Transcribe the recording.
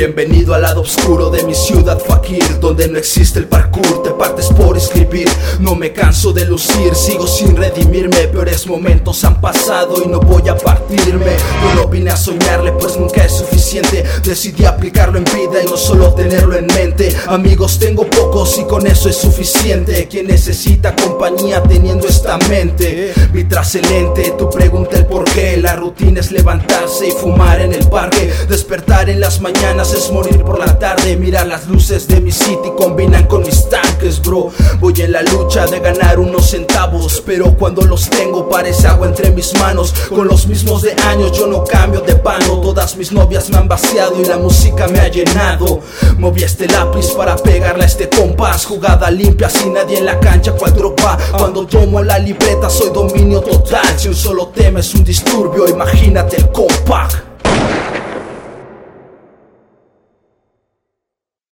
Bienvenido al lado oscuro de mi ciudad fakir Donde no existe el parkour, te partes por escribir. No me canso de lucir, sigo sin redimirme Peores momentos han pasado y no voy a partirme. Yo no vine a soñarle pues nunca es suficiente. Decidí aplicarlo en vida y no solo tenerlo en mente. Amigos tengo pocos y con eso es suficiente. Quien necesita compañía teniendo esta mente Vi tras tú pregunta el por La rutina es levantarse y fumar en el parque. Despertar en las mañanas es morir por la tarde. Mira las luces de mi city combinan con mis tanques bro Voy en la lucha de ganar unos centavos Pero cuando los tengo parece agua entre mis manos. Con los mismos de años yo no cambio de pano Todas mis novias me han vaciado y la música me ha llenado. Moví este lápiz para pegarle a este compás Jugada limpia sin nadie en la cancha cual tropa Cuando tomo la libreta soy dominio total Si un solo tema es un disturbio imagínate el compact